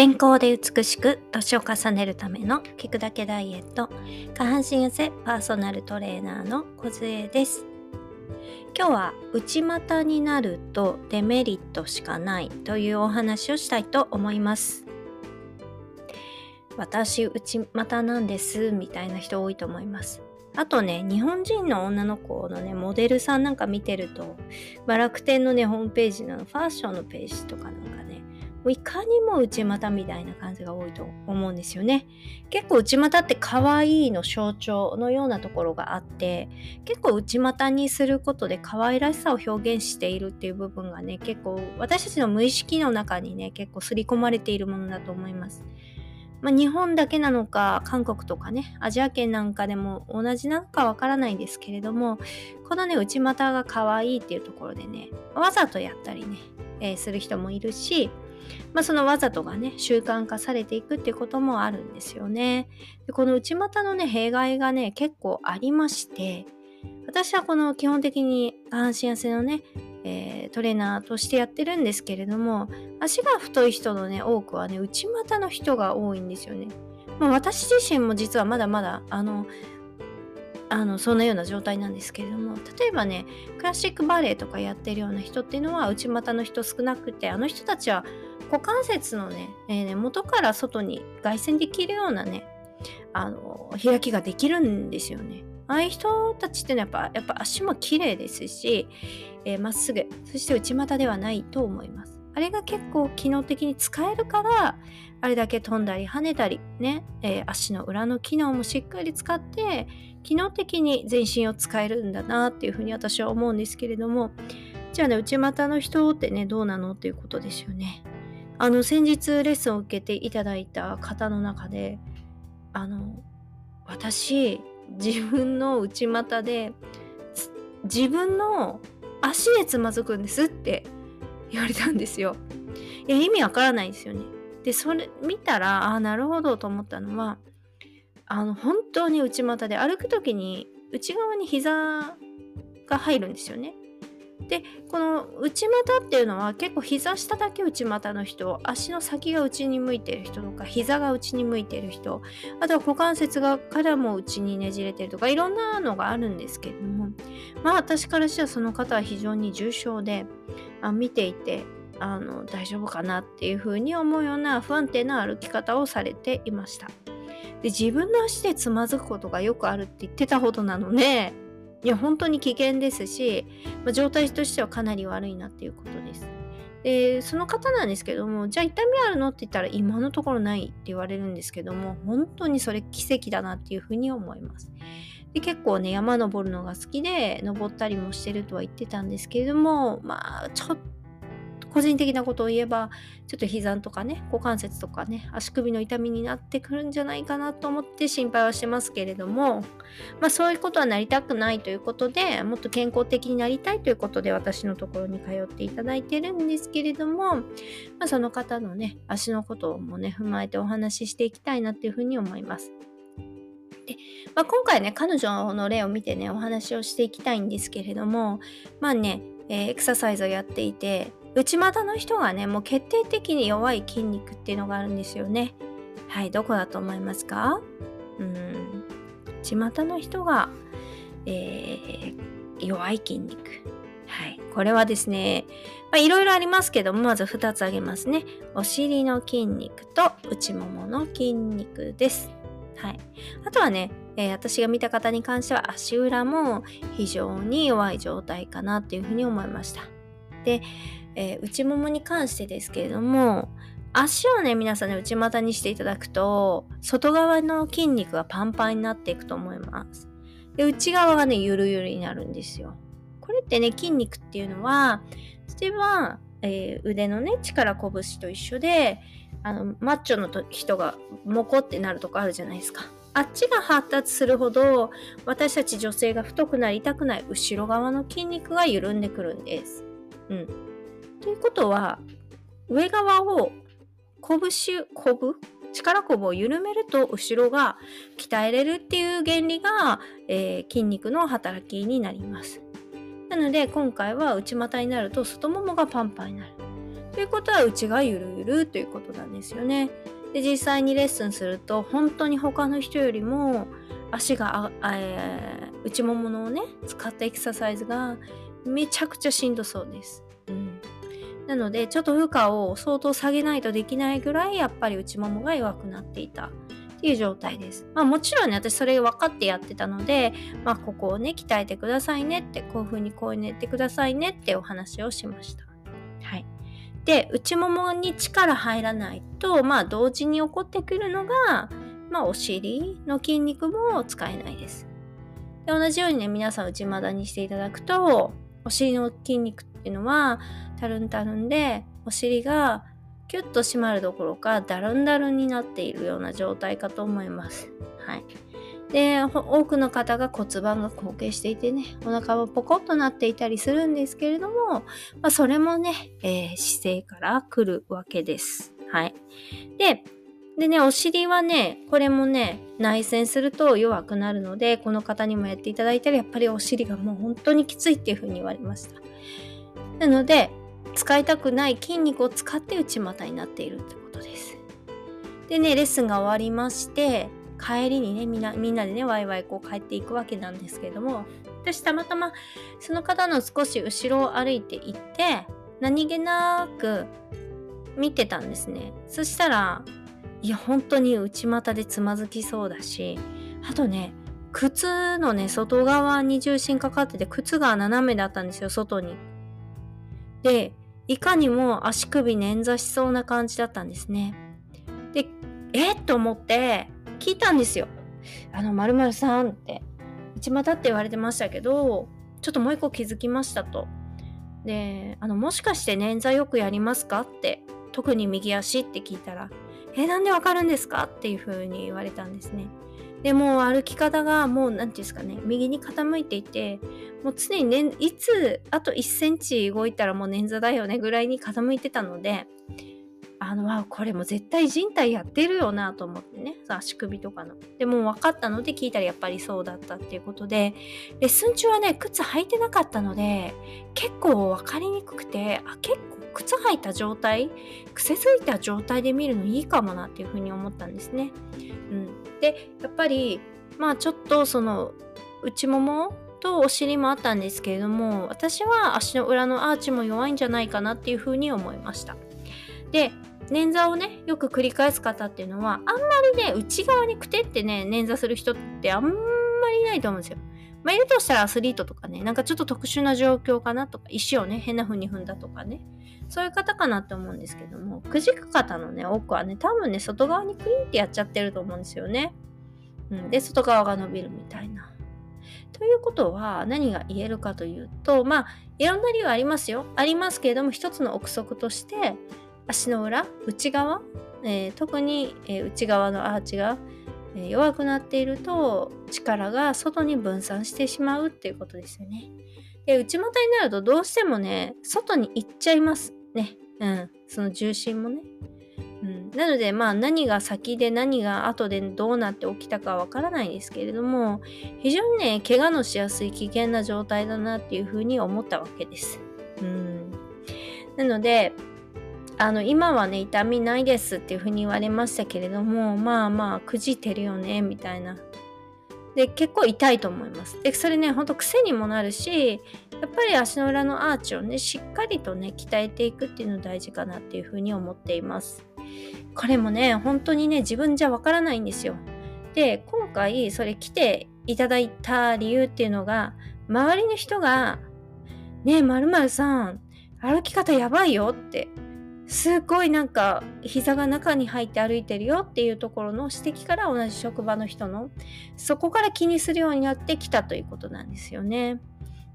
健康で美しく年を重ねるための聞くだけダイエット。下半身痩せパーソナルトレーナーの小杖です。今日は内股になるとデメリットしかないというお話をしたいと思います。私内股なんですみたいな人多いと思います。あとね、日本人の女の子のね、モデルさんなんか見てると、まあ、楽天のね、ホームページのファッションのページとかなんかね、いかにも内股みたいな感じが多いと思うんですよね。結構内股って可愛いの象徴のようなところがあって、結構内股にすることで可愛らしさを表現しているっていう部分がね、結構私たちの無意識の中にね、結構刷り込まれているものだと思います。まあ、日本だけなのか韓国とかねアジア圏なんかでも同じなのかわからないんですけれどもこのね内股が可愛いっていうところでねわざとやったりね、えー、する人もいるしまあ、そのわざとがね習慣化されていくってこともあるんですよね。でこの内股のね弊害がね結構ありまして私はこの基本的に下半身痩せのねえー、トレーナーとしてやってるんですけれども足が太い人のね多くはね内股の人が多いんですよね。まあ、私自身も実はまだまだあのあのそんなような状態なんですけれども例えばねクラシックバレエとかやってるような人っていうのは内股の人少なくてあの人たちは股関節のね、えー、ね元から外に外旋できるようなねあの開きができるんですよね。ああいう人たちってのはやっぱやっぱ足も綺麗ですし、えー、っすぐそして内股ではないと思います。あれが結構機能的に使えるからあれだけ飛んだり跳ねたりね、えー、足の裏の機能もしっかり使って機能的に全身を使えるんだなっていうふうに私は思うんですけれどもじゃあね内股の人ってねどうなのっていうことですよね。あの先日レッスンを受けていただいた方の中であの私自分の内股で自分の足でつまずくんですって言われたんですよ。いや意味わからないですよね。でそれ見たらああなるほどと思ったのはあの本当に内股で歩く時に内側に膝が入るんですよね。でこの内股っていうのは結構膝下だけ内股の人足の先が内に向いてる人とか膝が内に向いてる人あとは股関節がからも内にねじれてるとかいろんなのがあるんですけれどもまあ私からしてはその方は非常に重症であ見ていてあの大丈夫かなっていうふうに思うような不安定な歩き方をされていました。で自分の足でつまずくことがよくあるって言ってたほどなのでいや本当に危険ですし、まあ、状態としてはかなり悪いなっていうことです。でその方なんですけどもじゃあ痛みあるのって言ったら今のところないって言われるんですけども本当にそれ奇跡だなっていうふうに思います。で結構ね山登るのが好きで登ったりもしてるとは言ってたんですけれどもまあちょっと個人的なことを言えばちょっと膝とかね股関節とかね足首の痛みになってくるんじゃないかなと思って心配はしますけれどもまあそういうことはなりたくないということでもっと健康的になりたいということで私のところに通っていただいてるんですけれども、まあ、その方のね足のこともね踏まえてお話ししていきたいなっていうふうに思います。で、まあ、今回ね彼女の例を見てねお話をしていきたいんですけれどもまあね、えー、エクササイズをやっていて内股の人がね、もう決定的に弱い筋肉っていうのがあるんですよね。はい、どこだと思いますか？うん、内股の人が、えー、弱い筋肉。はい、これはですね、まあ、いろいろありますけども、まず2つ挙げますね。お尻の筋肉と内ももの筋肉です。はい。あとはね、えー、私が見た方に関しては足裏も非常に弱い状態かなっていうふうに思いました。で、えー、内ももに関してですけれども足をね皆さんね内股にしていただくと外側の筋肉がパンパンになっていくと思います。で内側がねゆるゆるになるんですよ。これってね筋肉っていうのは例えば、えー、腕のね力拳と一緒であのマッチョのと人がモコってなるとこあるじゃないですか。あっちが発達するほど私たち女性が太くなりたくない後ろ側の筋肉が緩んでくるんです。うん。ということは、上側を拳、こぶ力こぶを緩めると後ろが鍛えれるっていう原理が、えー、筋肉の働きになります。なので今回は内股になると外ももがパンパンになる。ということは内がゆるゆるということなんですよね。で実際にレッスンすると本当に他の人よりも足がえー、内もものをね使ったエクササイズがめちゃくちゃしんどそうです。うん、なのでちょっと負荷を相当下げないとできないぐらいやっぱり内ももが弱くなっていたっていう状態です。まあもちろんね私それ分かってやってたのでまあここをね鍛えてくださいねってこういう風にこう寝てくださいねってお話をしました。はい。で内ももに力入らないとまあ同時に起こってくるのがまあお尻の筋肉も使えないです。で同じようにね皆さん内股にしていただくとお尻の筋肉っていうのはたるんたるんでお尻がキュッと締まるどころかだるんだるんになっているような状態かと思います。はい。で多くの方が骨盤が後傾していてねお腹はポコッとなっていたりするんですけれども、まあ、それもね、えー、姿勢から来るわけです。はい。ででね、お尻はね、これもね、内旋すると弱くなるので、この方にもやっていただいたら、やっぱりお尻がもう本当にきついっていう風に言われました。なので、使いたくない筋肉を使って内股になっているってことです。でね、レッスンが終わりまして、帰りにね、みんな、みんなでね、ワイワイこう帰っていくわけなんですけれども、私たまたまその方の少し後ろを歩いていって、何気なく見てたんですね。そしたら、いや本当に内股でつまずきそうだしあとね靴のね外側に重心かかってて靴が斜めだったんですよ外に。でいかにも足首捻挫しそうな感じだったんですね。でえっと思って聞いたんですよ。あの、〇〇さんって、内股って言われてましたけど、ちょっともう一個気づきましたと。で、あの、もしかして捻挫よくやりますかって、特に右足って聞いたら、え、なんでわかるんですか？っていう風に言われたんですね。でも歩き方がもう何て言うんですかね右に傾いていてもう常に、ね、いつあと1センチ動いたらもう捻挫だよねぐらいに傾いてたのであのあこれも絶対人体やってるよなと思ってね。足首とかの。でも分かったので聞いたらやっぱりそうだったっていうことで。レッスン中はね靴履いてなかったので結構分かりにくくてあ結構靴履いた状態癖づいた状態で見るのいいかもなっていうふうに思ったんですね。うん、でやっぱりまあちょっとその内ももとお尻もあったんですけれども私は足の裏のアーチも弱いんじゃないかなっていうふうに思いました。で捻挫をねよく繰り返す方っていうのはあんまりね内側にくてってね捻挫する人ってあんまりいないと思うんですよ。まあ、いるとしたらアスリートとかね、なんかちょっと特殊な状況かなとか、石をね、変な風に踏んだとかね、そういう方かなって思うんですけども、くじく方のね、多くはね、多分ね、外側にクリンってやっちゃってると思うんですよね。うん、で、外側が伸びるみたいな。ということは何が言えるかというと、まあ、いろんな理由ありますよ。ありますけれども、一つの憶測として、足の裏、内側、えー、特に、えー、内側のアーチが、弱くなっていると力が外に分散してしまうっていうことですよね。で内股になるとどうしてもね外に行っちゃいますね。うん、その重心もね。うん、なのでまあ何が先で何が後でどうなって起きたかわからないですけれども非常にね怪我のしやすい危険な状態だなっていうふうに思ったわけです。うん、なのであの今はね痛みないですっていうふうに言われましたけれどもまあまあくじいてるよねみたいな。で結構痛いと思います。でそれねほんと癖にもなるしやっぱり足の裏のアーチをねしっかりとね鍛えていくっていうの大事かなっていうふうに思っています。これもね本当にね自分じゃわからないんですよ。で今回それ来ていただいた理由っていうのが周りの人が「ねえまるさん歩き方やばいよ」ってすごいなんか膝が中に入って歩いてるよっていうところの指摘から同じ職場の人のそこから気にするようになってきたということなんですよね。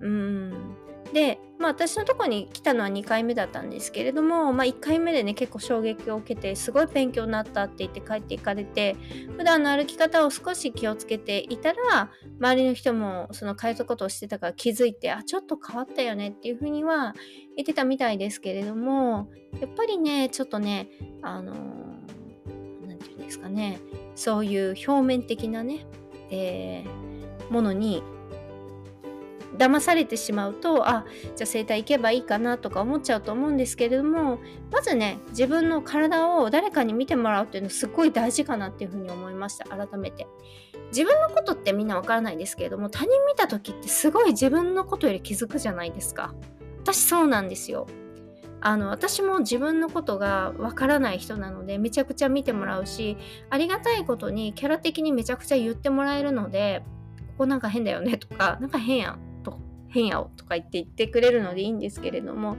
うんで、まあ、私のとこに来たのは2回目だったんですけれども、まあ、1回目でね結構衝撃を受けてすごい勉強になったって言って帰っていかれて普段の歩き方を少し気をつけていたら周りの人もその変えたことをしてたから気づいてあちょっと変わったよねっていうふうには言ってたみたいですけれどもやっぱりねちょっとねあの何て言うんですかねそういう表面的なね、えー、ものに騙されてしまうとあじゃあ整体行けばいいかなとか思っちゃうと思うんですけれどもまずね自分の体を誰かに見てもらうっていうのすっごい大事かなっていうふうに思いました改めて。自分のことってみんなわからないですけれども他人見た時ってすごい自分のことより気づくじゃないですか。私そうなんですよ。あの私も自分のことがわからない人なのでめちゃくちゃ見てもらうしありがたいことにキャラ的にめちゃくちゃ言ってもらえるのでここなんか変だよねとかなんか変やん。変やおとか言って言ってくれるのでいいんですけれども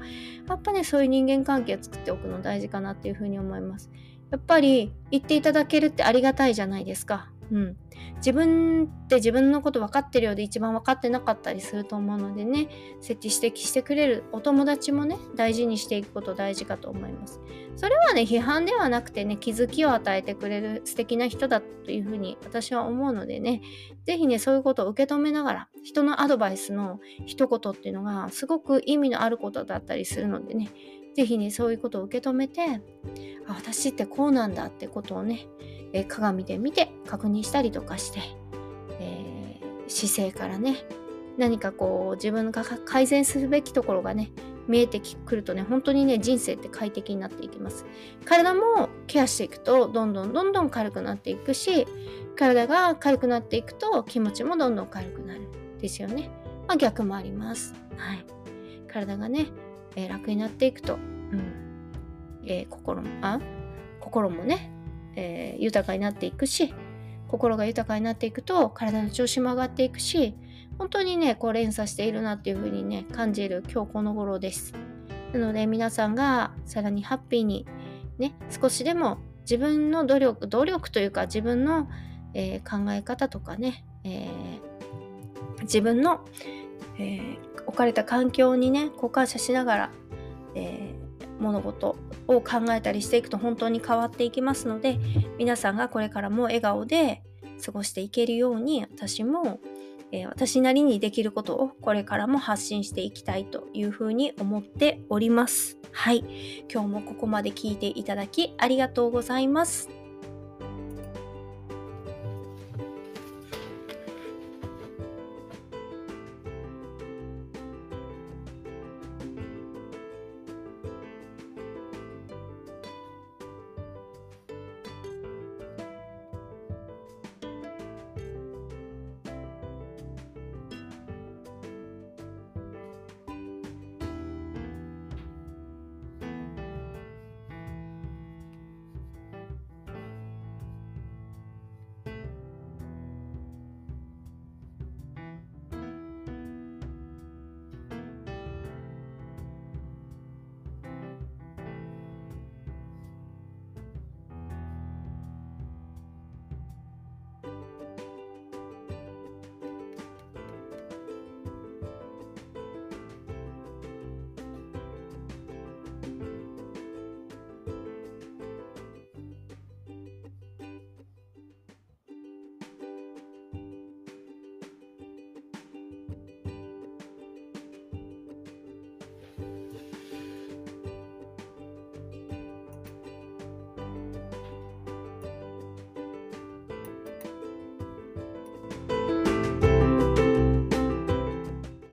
やっぱねそういう人間関係を作っておくの大事かなっていうふうに思います。やっぱり言っていただけるってありがたいじゃないですか。うん、自分って自分のこと分かってるようで一番分かってなかったりすると思うのでね設置指摘してくれるお友達もね大事にしていくこと大事かと思います。それはね批判ではなくてね気づきを与えてくれる素敵な人だというふうに私は思うのでね是非ねそういうことを受け止めながら人のアドバイスの一言っていうのがすごく意味のあることだったりするのでね是非ねそういうことを受け止めてあ私ってこうなんだってことをねえ鏡で見て確認したりとかして、えー、姿勢からね何かこう自分が改善するべきところがね見えてくるとね本当にね人生って快適になっていきます。体もケアしていくとどんどんどんどん軽くなっていくし体が軽くなっていくと気持ちもどんどん軽くなる。ですよね。まあ逆もあります。はい。体がね、えー、楽になっていくと、うん。えー、心もあ心もねえー、豊かになっていくし心が豊かになっていくと体の調子も上がっていくし本当にねこう連鎖しているなっていう風にね感じる今日この頃です。なので皆さんがさらにハッピーにね少しでも自分の努力努力というか自分の、えー、考え方とかね、えー、自分の、え置かれた環境にねこう感謝しながら、え物事を考えたりしていくと本当に変わっていきますので皆さんがこれからも笑顔で過ごしていけるように私も、えー、私なりにできることをこれからも発信していきたいというふうに思っております。はい。今日もここまで聞いていただきありがとうございます。